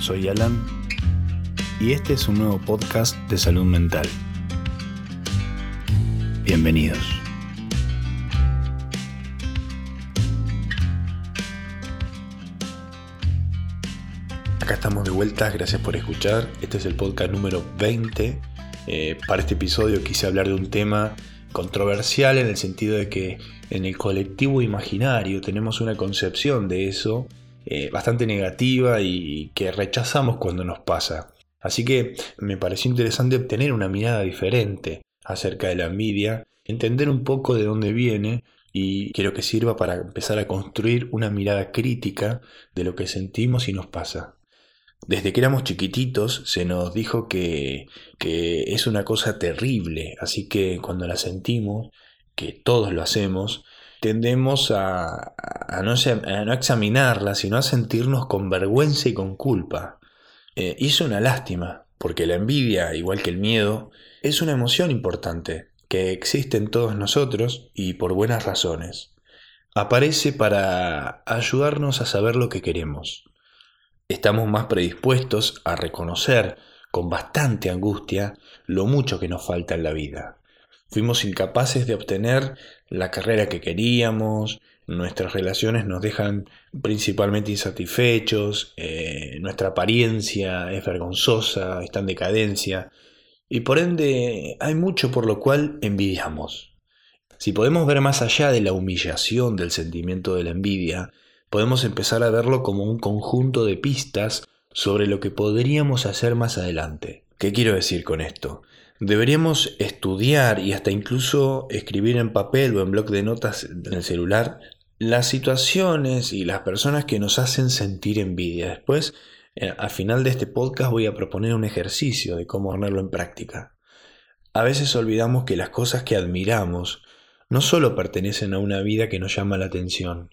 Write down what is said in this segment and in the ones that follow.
soy Alan y este es un nuevo podcast de salud mental. Bienvenidos. Acá estamos de vuelta, gracias por escuchar. Este es el podcast número 20. Eh, para este episodio quise hablar de un tema controversial en el sentido de que en el colectivo imaginario tenemos una concepción de eso eh, bastante negativa y que rechazamos cuando nos pasa. Así que me pareció interesante tener una mirada diferente acerca de la envidia, entender un poco de dónde viene y quiero que sirva para empezar a construir una mirada crítica de lo que sentimos y nos pasa. Desde que éramos chiquititos se nos dijo que, que es una cosa terrible, así que cuando la sentimos, que todos lo hacemos, tendemos a, no, no, examinarla, sino a sentirnos con vergüenza y con culpa. Eh, y es una lástima, porque la envidia, igual que el miedo, es una emoción importante que existe en todos nosotros y por buenas razones. Aparece para ayudarnos a saber lo que queremos. Estamos más predispuestos a reconocer con bastante angustia lo mucho que nos falta en la vida. Fuimos incapaces de obtener la carrera que queríamos, nuestras relaciones nos dejan principalmente insatisfechos, eh, nuestra apariencia es vergonzosa, está en decadencia, y por ende hay mucho por lo cual envidiamos. Si podemos ver más allá de la humillación del sentimiento de la envidia, podemos empezar a verlo como un conjunto de pistas sobre lo que podríamos hacer más adelante. ¿Qué quiero decir con esto? Deberíamos estudiar y hasta incluso escribir en papel o en bloc de notas en el celular las situaciones y las personas que nos hacen sentir envidia. Después, eh, al final de este podcast voy a proponer un ejercicio de cómo ponerlo en práctica. A veces olvidamos que las cosas que admiramos no solo pertenecen a una vida que nos llama la atención.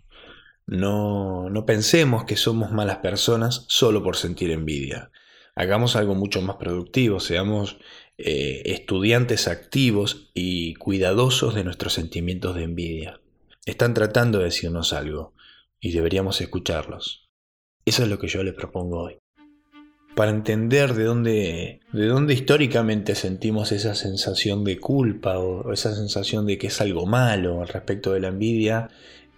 No, no pensemos que somos malas personas solo por sentir envidia. Hagamos algo mucho más productivo, seamos eh, estudiantes activos y cuidadosos de nuestros sentimientos de envidia. Están tratando de decirnos algo y deberíamos escucharlos. Eso es lo que yo les propongo hoy. Para entender de dónde, de dónde históricamente sentimos esa sensación de culpa o esa sensación de que es algo malo al respecto de la envidia,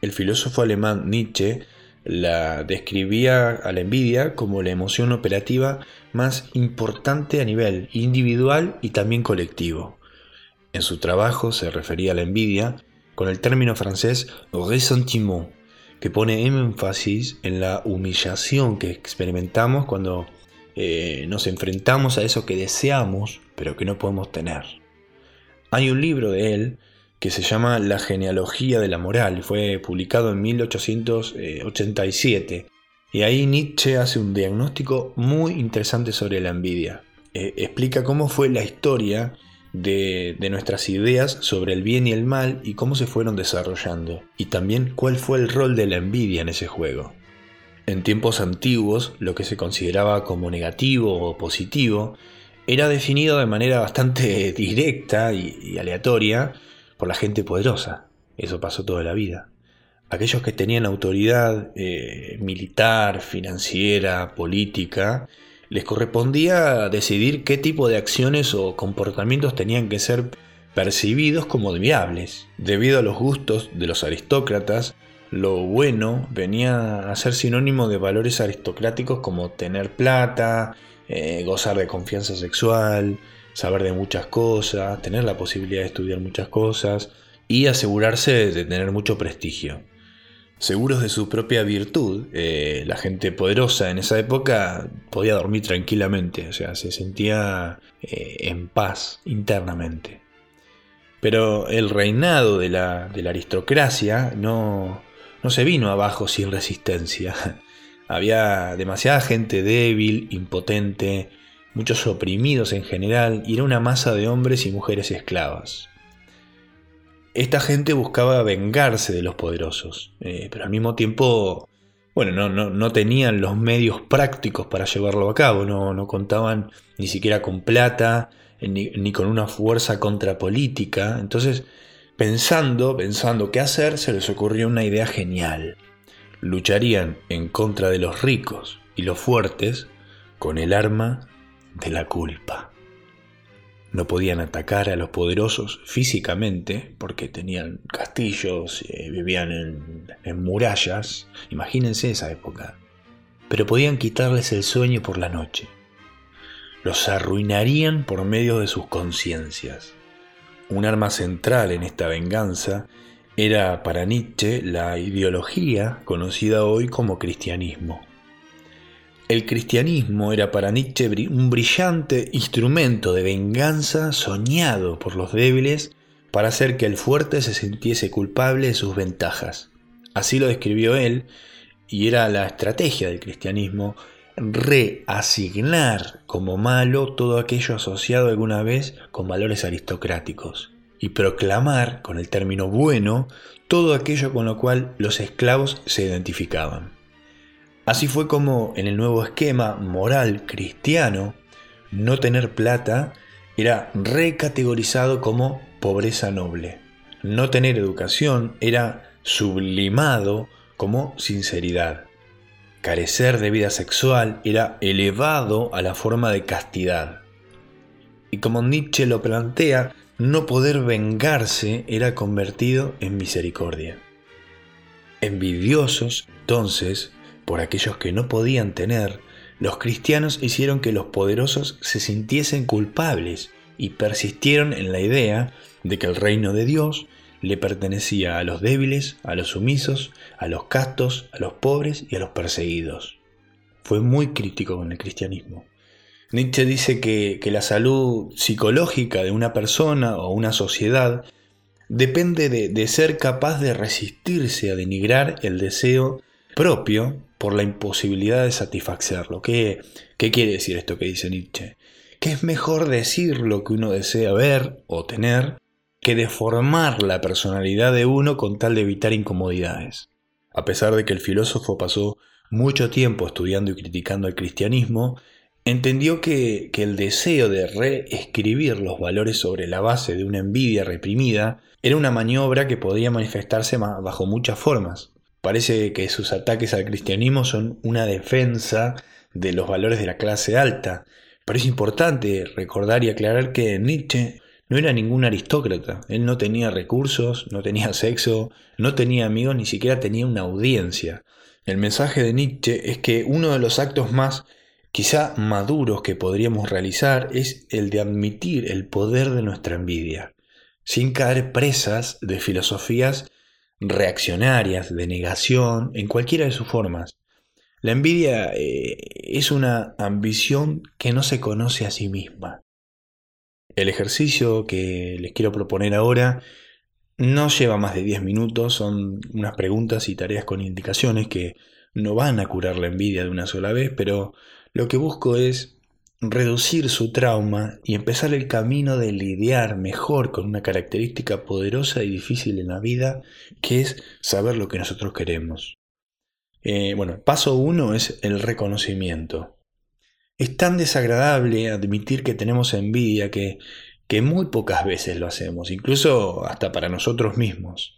el filósofo alemán Nietzsche la describía a la envidia como la emoción operativa más importante a nivel individual y también colectivo. En su trabajo se refería a la envidia con el término francés ressentiment, que pone énfasis en la humillación que experimentamos cuando eh, nos enfrentamos a eso que deseamos pero que no podemos tener. Hay un libro de él que se llama La genealogía de la moral, fue publicado en 1887 y ahí Nietzsche hace un diagnóstico muy interesante sobre la envidia. Eh, explica cómo fue la historia de, de, nuestras ideas sobre el bien y el mal y cómo se fueron desarrollando. Y también cuál fue el rol de la envidia en ese juego. En tiempos antiguos, lo que se consideraba como negativo o positivo era definido de manera bastante directa y aleatoria por la gente poderosa. Eso pasó toda la vida. Aquellos que tenían autoridad eh, militar, financiera, política, les correspondía decidir qué tipo de acciones o comportamientos tenían que ser percibidos como viables. Debido a los gustos de los aristócratas, lo bueno venía a ser sinónimo de valores aristocráticos como tener plata, eh, gozar de confianza sexual, saber de muchas cosas, tener la posibilidad de estudiar muchas cosas y asegurarse de tener mucho prestigio. Seguros de su propia virtud, eh, la gente poderosa en esa época podía dormir tranquilamente, o sea, se sentía eh, en paz internamente. Pero el reinado de la, aristocracia no, no se vino abajo sin resistencia. Había demasiada gente débil, impotente, muchos oprimidos en general, y era una masa de hombres y mujeres esclavas. Esta gente buscaba vengarse de los poderosos, eh, pero al mismo tiempo, bueno, no, tenían los medios prácticos para llevarlo a cabo, no, contaban ni siquiera con plata, ni, ni con una fuerza contrapolítica, entonces pensando, pensando qué hacer, se les ocurrió una idea genial. Lucharían en contra de los ricos y los fuertes con el arma de la culpa. No podían atacar a los poderosos físicamente porque tenían castillos, eh, vivían en, en murallas, imagínense esa época, pero podían quitarles el sueño por la noche. Los arruinarían por medio de sus conciencias. Un arma central en esta venganza era para Nietzsche la ideología conocida hoy como cristianismo. El cristianismo era para Nietzsche un brillante instrumento de venganza soñado por los débiles para hacer que el fuerte se sintiese culpable de sus ventajas. Así lo describió él, y era la estrategia del cristianismo reasignar como malo todo aquello asociado alguna vez con valores aristocráticos y proclamar con el término bueno todo aquello con lo cual los esclavos se identificaban. Así fue como en el nuevo esquema moral cristiano, no tener plata era recategorizado como pobreza noble. No tener educación era sublimado como sinceridad. Carecer de vida sexual era elevado a la forma de castidad. Y como Nietzsche lo plantea, no poder vengarse era convertido en misericordia. Envidiosos, entonces, por aquellos que no podían tener, los cristianos hicieron que los poderosos se sintiesen culpables y persistieron en la idea de que el reino de Dios le pertenecía a los débiles, a los sumisos, a los castos, a los pobres y a los perseguidos. Fue muy crítico con el cristianismo. Nietzsche dice que, la salud psicológica de una persona o una sociedad depende de, de ser capaz de resistirse a denigrar el deseo propio por la imposibilidad de satisfacerlo. ¿Qué, ¿Qué quiere decir esto que dice Nietzsche? Que es mejor decir lo que uno desea ver o tener que deformar la personalidad de uno con tal de evitar incomodidades. A pesar de que el filósofo pasó mucho tiempo estudiando y criticando el cristianismo, entendió que, que, el deseo de reescribir los valores sobre la base de una envidia reprimida era una maniobra que podía manifestarse bajo muchas formas. Parece que sus ataques al cristianismo son una defensa de los valores de la clase alta, pero es importante recordar y aclarar que Nietzsche no era ningún aristócrata, él no tenía recursos, no tenía sexo, no tenía amigos, ni siquiera tenía una audiencia. El mensaje de Nietzsche es que uno de los actos más quizá maduros que podríamos realizar es el de admitir el poder de nuestra envidia, sin caer presas de filosofías reaccionarias, de negación, en cualquiera de sus formas. La envidia eh, es una ambición que no se conoce a sí misma. El ejercicio que les quiero proponer ahora no lleva más de 10 minutos, son unas preguntas y tareas con indicaciones que no van a curar la envidia de una sola vez, pero lo que busco es reducir su trauma y empezar el camino de lidiar mejor con una característica poderosa y difícil en la vida, que es saber lo que nosotros queremos. Eh, bueno, paso uno es el reconocimiento. Es tan desagradable admitir que tenemos envidia que, que muy pocas veces lo hacemos, incluso hasta para nosotros mismos.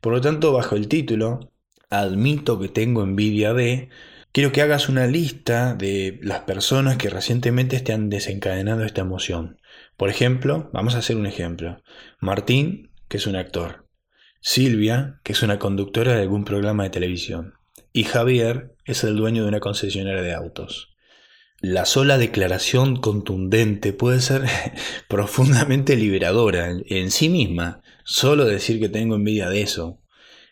Por lo tanto, bajo el título, Admito que tengo envidia de, quiero que hagas una lista de las personas que recientemente te han desencadenado esta emoción. Por ejemplo, vamos a hacer un ejemplo. Martín, que es un actor. Silvia, que es una conductora de algún programa de televisión. Y Javier es el dueño de una concesionaria de autos. La sola declaración contundente puede ser profundamente liberadora en sí misma. Solo decir que tengo envidia de eso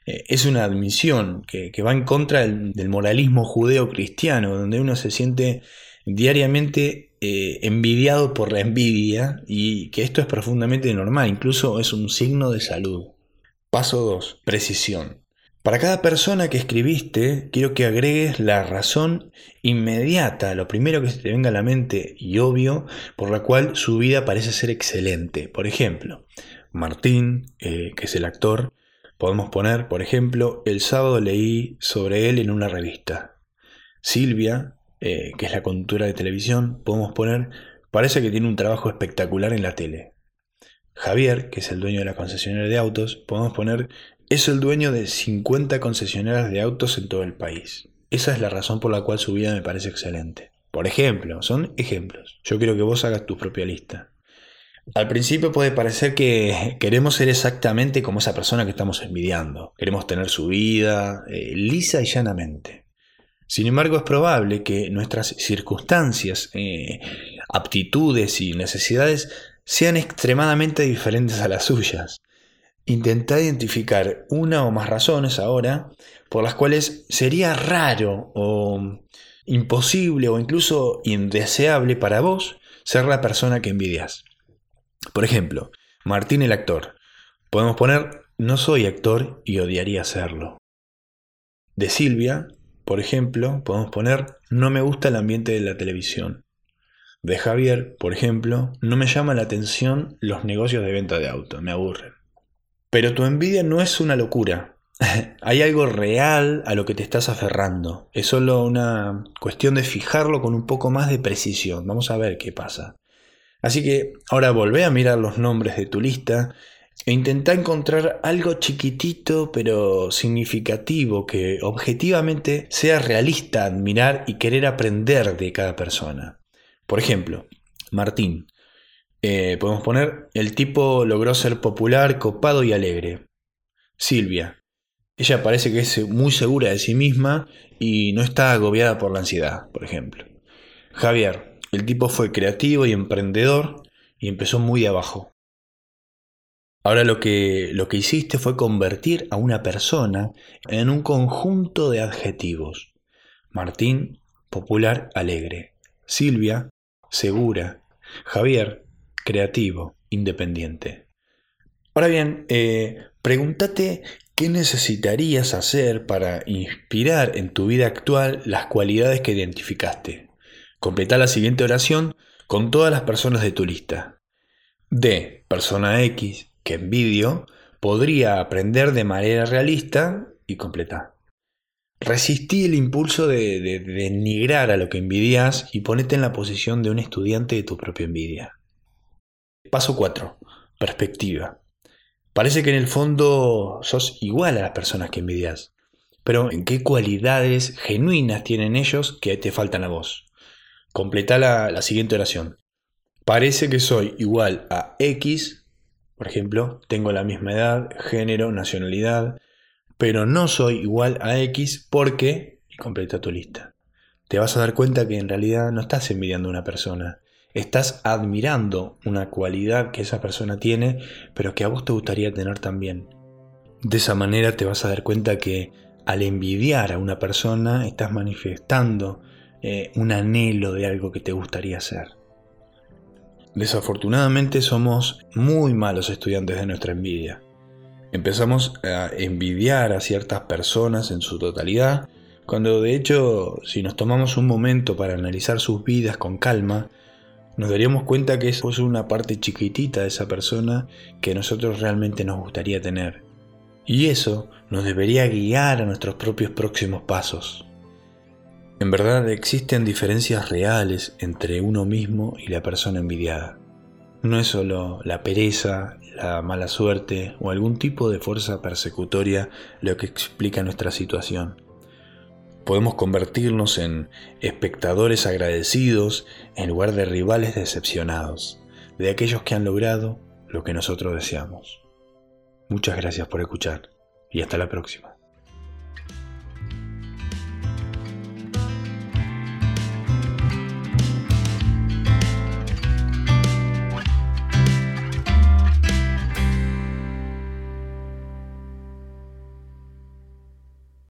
eh, es una admisión que, va en contra del, moralismo judeo-cristiano, donde uno se siente diariamente eh, envidiado por la envidia y que esto es profundamente normal, incluso es un signo de salud. Paso 2. Precisión. Para cada persona que escribiste, quiero que agregues la razón inmediata, lo primero que se te venga a la mente y obvio, por la cual su vida parece ser excelente. Por ejemplo, Martín, eh, que es el actor, Podemos poner, por ejemplo, el sábado leí sobre él en una revista. Silvia, eh, que es la conductora de televisión, podemos poner, parece que tiene un trabajo espectacular en la tele. Javier, que es el dueño de la concesionaria de autos, podemos poner, es el dueño de 50 concesionarias de autos en todo el país. Esa es la razón por la cual su vida me parece excelente. Por ejemplo, son ejemplos. Yo quiero que vos hagas tu propia lista. Al principio puede parecer que queremos ser exactamente como esa persona que estamos envidiando. Queremos tener su vida eh, lisa y llanamente. Sin embargo, es probable que nuestras circunstancias, eh, aptitudes y necesidades sean extremadamente diferentes a las suyas. Intenta identificar una o más razones ahora por las cuales sería raro o imposible o incluso indeseable para vos ser la persona que envidias. Por ejemplo, Martín el actor. Podemos poner no soy actor y odiaría serlo. De Silvia, por ejemplo, podemos poner no me gusta el ambiente de la televisión. De Javier, por ejemplo, no me llama la atención los negocios de venta de autos, me aburren. Pero tu envidia no es una locura. Hay algo real a lo que te estás aferrando. Es solo una cuestión de fijarlo con un poco más de precisión. Vamos a ver qué pasa. Así que ahora volvé a mirar los nombres de tu lista e intenta encontrar algo chiquitito pero significativo que objetivamente sea realista admirar y querer aprender de cada persona. Por ejemplo, Martín. Eh, podemos poner, el tipo logró ser popular, copado y alegre. Silvia. Ella parece que es muy segura de sí misma y no está agobiada por la ansiedad, por ejemplo. Javier. El tipo fue creativo y emprendedor y empezó muy abajo. Ahora lo que, lo que hiciste fue convertir a una persona en un conjunto de adjetivos. Martín, popular, alegre. Silvia, segura. Javier, creativo, independiente. Ahora bien, eh, pregúntate qué necesitarías hacer para inspirar en tu vida actual las cualidades que identificaste. Completa la siguiente oración con todas las personas de tu lista. De persona X que envidio podría aprender de manera realista y completa. Resistí el impulso de, de, denigrar a lo que envidias y ponete en la posición de un estudiante de tu propia envidia. Paso 4. Perspectiva. Parece que en el fondo sos igual a las personas que envidias, pero ¿en qué cualidades genuinas tienen ellos que te faltan a vos? Completa la, siguiente oración. Parece que soy igual a X, por ejemplo, tengo la misma edad, género, nacionalidad, pero no soy igual a X porque, y completa tu lista. Te vas a dar cuenta que en realidad no estás envidiando a una persona, estás admirando una cualidad que esa persona tiene, pero que a vos te gustaría tener también. De esa manera te vas a dar cuenta que al envidiar a una persona estás manifestando eh, un anhelo de algo que te gustaría hacer. Desafortunadamente somos muy malos estudiantes de nuestra envidia. Empezamos a envidiar a ciertas personas en su totalidad, cuando de hecho si nos tomamos un momento para analizar sus vidas con calma, nos daríamos cuenta que es una parte chiquitita de esa persona que nosotros realmente nos gustaría tener. Y eso nos debería guiar a nuestros propios próximos pasos. En verdad existen diferencias reales entre uno mismo y la persona envidiada. No es solo la pereza, la mala suerte o algún tipo de fuerza persecutoria lo que explica nuestra situación. Podemos convertirnos en espectadores agradecidos en lugar de rivales decepcionados, de aquellos que han logrado lo que nosotros deseamos. Muchas gracias por escuchar y hasta la próxima.